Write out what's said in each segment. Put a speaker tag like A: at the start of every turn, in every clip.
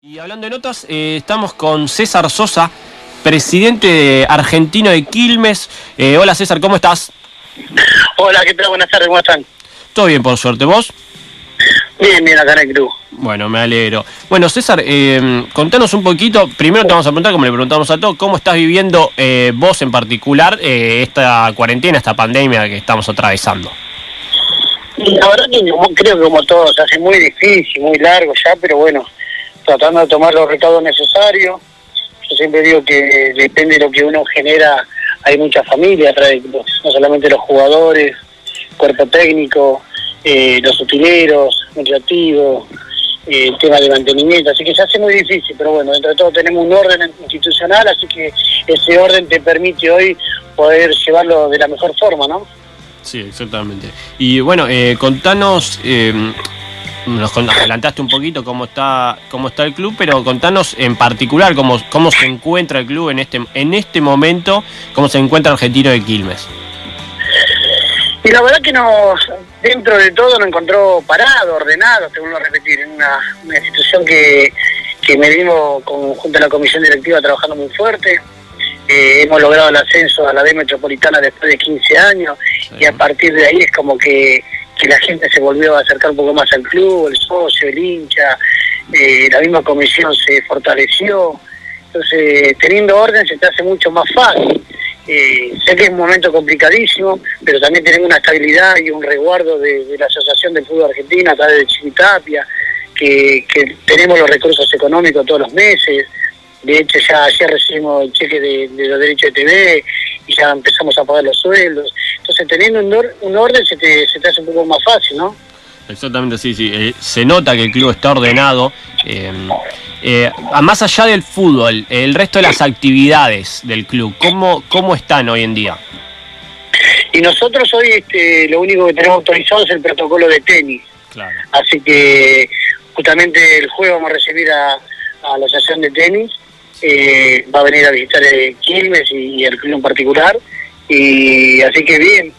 A: Y hablando de notas, eh, estamos con César Sosa, presidente argentino de Quilmes. Eh, hola César, ¿cómo estás?
B: Hola, ¿qué tal? Buenas tardes, ¿cómo están?
A: Todo bien, por suerte. ¿Vos?
B: Bien, bien, acá en el club.
A: Bueno, me alegro. Bueno, César, eh, contanos un poquito, primero te vamos a preguntar, como le preguntamos a todos, ¿cómo estás viviendo eh, vos en particular esta cuarentena, esta pandemia que estamos atravesando?
B: La verdad que creo que como todo se hace muy difícil, muy largo ya, pero bueno, tratando de tomar los recaudos necesarios. Yo siempre digo que depende de lo que uno genera, hay mucha familia atrás no solamente los jugadores, cuerpo técnico, eh, los utileros, recreativos, eh, el tema de mantenimiento, así que se hace muy difícil, pero bueno, dentro de todo tenemos un orden institucional, así que ese orden te permite hoy poder llevarlo de la mejor forma, ¿no?
A: Sí, exactamente. Y bueno, eh, contanos, eh, nos adelantaste un poquito cómo está cómo está el club, pero contanos en particular cómo, cómo se encuentra el club en este en este momento, cómo se encuentra Argentino de Quilmes.
B: Y la verdad que nos, dentro de todo nos encontró parado, ordenado, te vuelvo a repetir, en una, una institución que, que venimos con, junto a la comisión directiva trabajando muy fuerte. Eh, hemos logrado el ascenso a la B metropolitana después de 15 años y a partir de ahí es como que, que la gente se volvió a acercar un poco más al club, el socio, el hincha, eh, la misma comisión se fortaleció. Entonces, teniendo orden se te hace mucho más fácil. Eh, sé que es un momento complicadísimo, pero también tenemos una estabilidad y un resguardo de, la Asociación del Fútbol Argentina a través de Chiquitapia, que, que tenemos los recursos económicos todos los meses. De hecho, ya ayer recibimos el cheque de, de los derechos de TV y ya empezamos a pagar los sueldos. Entonces, teniendo un, or- un orden se te, se te hace un poco más fácil, ¿no?
A: Exactamente, sí, sí. Eh, se nota que el club está ordenado. eh, eh, a- más allá del fútbol, el resto de las actividades del club, ¿cómo, cómo están hoy en día?
B: Y nosotros hoy este, lo único que tenemos autorizado es el protocolo de tenis.
A: Claro.
B: Así que justamente el jueves vamos a recibir a, a la asociación de tenis, eh, va a venir a visitar eh, Quilmes y, el club en particular, y así que bien.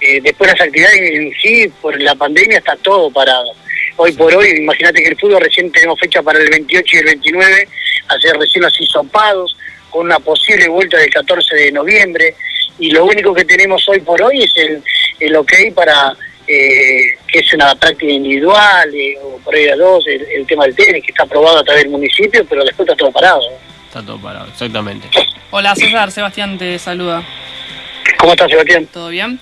B: Eh, después las actividades en sí, por la pandemia está todo parado. Hoy por hoy, imagínate que el fútbol recién tenemos fecha para el 28 y el 29, hacer recién los hisopados, con una posible vuelta del 14 de noviembre, y lo único que tenemos hoy por hoy es el, el ok para eh, que es una práctica individual eh, o por ahí a dos, el, el tema del tenis, que está aprobado a través del municipio, pero después está todo parado.
A: Está todo parado, exactamente.
C: Hola César, Sebastián te saluda.
B: ¿Cómo estás, Sebastián?
C: ¿Todo bien?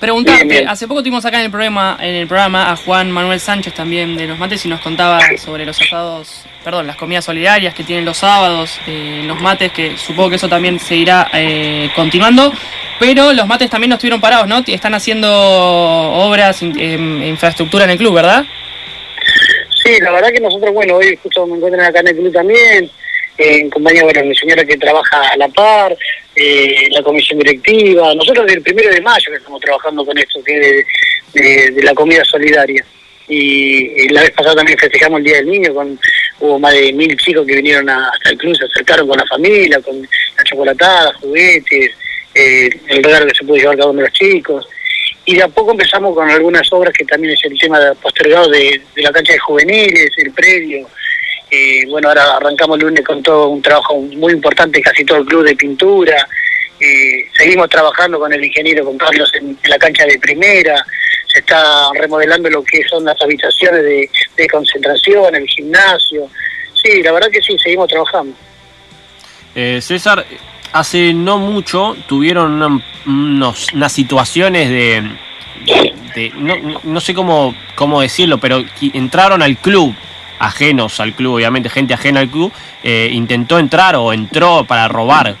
C: Preguntarte,
B: Bien, bien.
C: hace poco tuvimos acá en el programa, en el programa a Juan Manuel Sánchez también de los mates y nos contaba sobre los asados, perdón, las comidas solidarias que tienen los sábados, eh, los mates, que supongo que eso también seguirá eh, continuando, pero los mates también no estuvieron parados, ¿no? Están haciendo obras, in- em, infraestructura en el club, ¿verdad?
B: Sí, la verdad que nosotros, bueno, hoy justo me encuentran acá en el club también, eh, en compañía de mi señora que trabaja a la par, eh, la comisión directiva. Nosotros desde el primero de mayo que estamos trabajando con esto, que de, de- la comida solidaria. Y, la vez pasada también festejamos el Día del Niño, con hubo más de mil chicos que vinieron a- hasta el club, se acercaron con la familia, con la chocolatada, juguetes, eh, el regalo que se pudo llevar cada uno de los chicos y de a poco empezamos con algunas obras que también es el tema postergado de, de la cancha de juveniles, el predio. Eh, bueno, ahora arrancamos el lunes con todo un trabajo muy importante, casi todo el club de pintura. Eh, seguimos trabajando con el ingeniero, con Carlos, en, la cancha de primera. Se está remodelando lo que son las habitaciones de, de concentración, el gimnasio. Sí, la verdad que sí, seguimos trabajando.
A: Eh, César, hace no mucho tuvieron una- unos- unas situaciones de... de- no, no- no sé cómo, cómo decirlo, pero entraron al club, ajenos al club, obviamente gente ajena al club, eh, intentó entrar o entró para robar.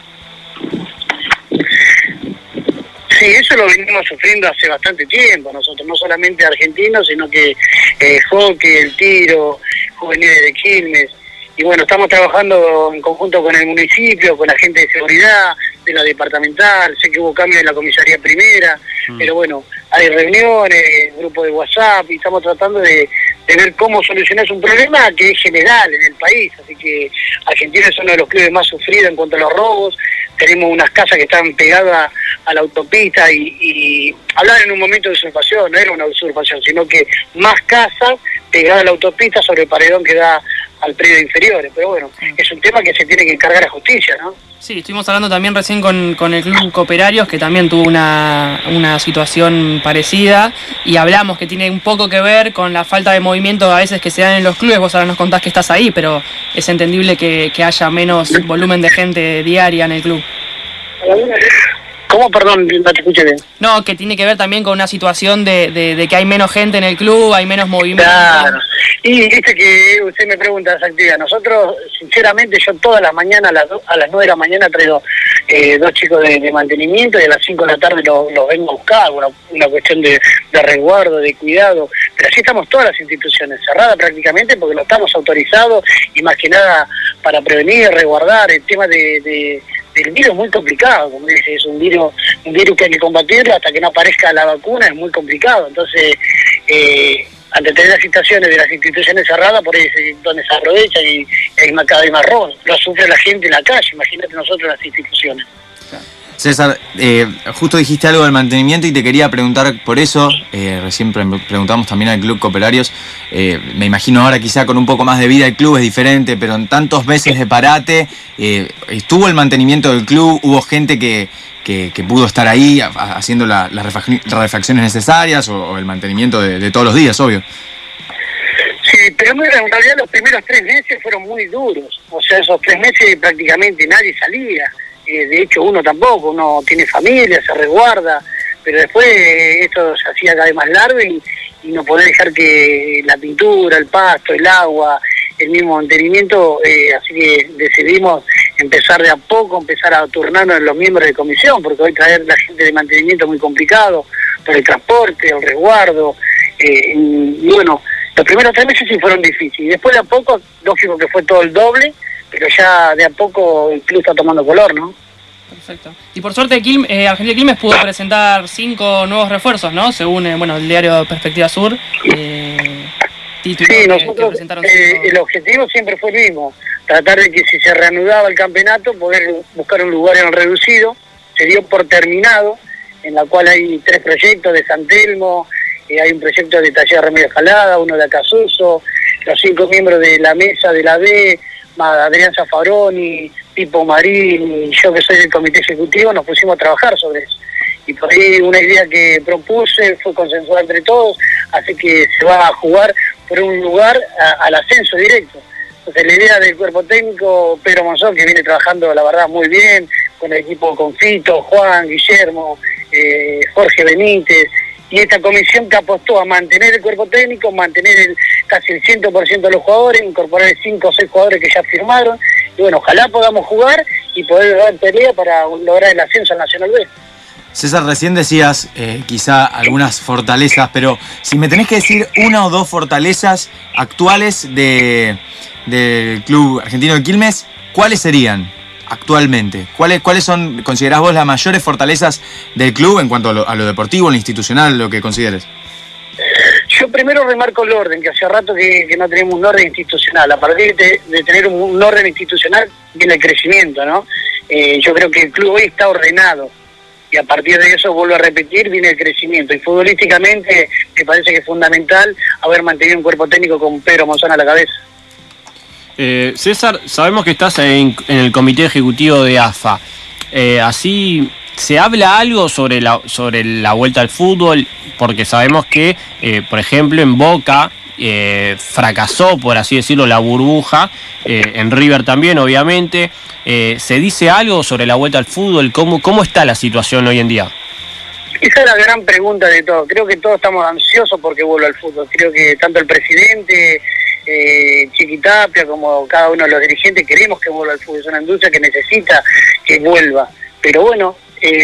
B: Sí, eso lo venimos sufriendo hace bastante tiempo nosotros, no solamente argentinos, sino que eh, hockey, el tiro, juveniles de Quilmes. Y bueno, estamos trabajando en conjunto con el municipio, con la gente de seguridad, de la departamental, sé que hubo cambios en la comisaría primera,
A: Mm.
B: pero bueno, hay reuniones, grupo de WhatsApp, y estamos tratando de, de ver cómo solucionar un problema que es general en el país, así que Argentina es uno de los clubes más sufridos en cuanto a los robos, tenemos unas casas que están pegadas a la autopista y, y hablar en un momento de usurpación, no era una usurpación, sino que más casas pegadas a la autopista sobre el paredón que da al predio de inferiores. Pero bueno, es un tema que se tiene que encargar a justicia, ¿no?
C: Sí, estuvimos hablando también recién con, con el Club Cooperarios, que también tuvo una, una, situación parecida, y hablamos que tiene un poco que ver con la falta de movimiento a veces que se dan en los clubes. Vos ahora nos contás que estás ahí, pero es entendible que, que haya menos volumen de gente diaria en el club.
B: ¿Cómo? Perdón, no te escuché bien.
C: No, que tiene que ver también con una situación de, de, que hay menos gente en el club, hay menos movimiento.
B: Claro. Y viste que usted me pregunta esa actividad. Nosotros, sinceramente, yo todas las mañanas, a las, a las 9 de la mañana, traigo eh, dos chicos de, mantenimiento y a las 5 de la tarde los, vengo a buscar, una, una cuestión de, resguardo, de cuidado. Pero así estamos todas las instituciones, cerradas prácticamente porque no estamos autorizados y más que nada para prevenir, resguardar el tema de el virus es muy complicado, como dice, es un virus, un virus que hay que combatirlo hasta que no aparezca la vacuna, es muy complicado. Entonces, eh, ante tener las situaciones de las instituciones cerradas, por ahí es donde se aprovecha y hay más, cada vez. Lo sufre la gente en la calle, imagínate nosotros las instituciones.
D: César, eh, justo dijiste algo del mantenimiento y te quería preguntar por eso. Eh, recién preguntamos también al Club Cooperarios. Eh, me imagino ahora quizá con un poco más de vida el club es diferente, pero en tantos meses de parate, ¿estuvo el mantenimiento del club? ¿Hubo gente que, pudo estar ahí haciendo las refacciones necesarias o, el mantenimiento de, todos los días, obvio?
B: Sí, pero en realidad los primeros tres meses fueron muy duros. O sea, esos tres meses prácticamente nadie salía de hecho uno tampoco, uno tiene familia, se resguarda, pero después esto se hacía cada vez más largo y, no podés dejar que la pintura, el pasto, el agua, el mismo mantenimiento, eh, así que decidimos empezar de a poco, empezar a turnarnos en los miembros de comisión, porque hoy traer la gente de mantenimiento muy complicado, por el transporte, el resguardo, eh, y, bueno, los primeros tres meses sí fueron difíciles, después de a poco, lógico que fue todo el doble, pero ya de a poco el club está tomando color, ¿no?
C: Perfecto. Y por suerte eh, Argentina Quilmes pudo presentar cinco nuevos refuerzos, ¿no? Según eh, bueno el diario Perspectiva Sur.
B: Eh, sí, nosotros eh, el objetivo siempre fue el mismo, tratar de que si se reanudaba el campeonato, poder buscar un lugar en el reducido. Se dio por terminado, en la cual hay tres proyectos de San Telmo, hay un proyecto de Taller Remedio Escalada, uno de Acasuso, los cinco miembros de la mesa de la B, Adrián Zafaroni, Pipo Marín y yo que soy del comité ejecutivo nos pusimos a trabajar sobre eso. Y por ahí una idea que propuse fue consensuada entre todos, así que se va a jugar por un lugar al ascenso directo. Entonces la idea del cuerpo técnico, Pedro Monzón, que viene trabajando la verdad muy bien, con el equipo Confito, Juan, Guillermo, eh, Jorge Benítez, y esta comisión que apostó a mantener el cuerpo técnico, mantener el, casi el 100% de los jugadores, incorporar 5 o 6 jugadores que ya firmaron, y bueno, ojalá podamos jugar y poder dar pelea para lograr el ascenso al Nacional B.
D: César, recién decías eh, quizá algunas fortalezas, pero si me tenés que decir una o dos fortalezas actuales de, del Club Argentino de Quilmes, ¿cuáles serían? Actualmente? ¿Cuáles, ¿Cuáles son, considerás vos, las mayores fortalezas del club en cuanto a lo, deportivo, lo institucional, lo que consideres?
B: Yo primero remarco el orden, que hace rato que, no tenemos un orden institucional. A partir de, tener un, orden institucional viene el crecimiento, ¿no? Eh, yo creo que el club hoy está ordenado y a partir de eso, vuelvo a repetir, viene el crecimiento. Y futbolísticamente me parece que es fundamental haber mantenido un cuerpo técnico con Pedro Monzón a la cabeza.
A: Eh, César, sabemos que estás en, el comité ejecutivo de AFA. Eh, así, ¿se habla algo sobre la, sobre la vuelta al fútbol? Porque sabemos que, eh, por ejemplo, en Boca fracasó, por así decirlo, la burbuja, en River también, obviamente. ¿Se dice algo sobre la vuelta al fútbol? ¿Cómo, ¿Cómo está la situación hoy en día?
B: Esa es la gran pregunta de todo. Creo que todos estamos ansiosos porque vuelva al fútbol. Creo que tanto el presidente, eh, Chiquitapia, como cada uno de los dirigentes, queremos que vuelva al fútbol. Es una industria que necesita que vuelva. Pero bueno,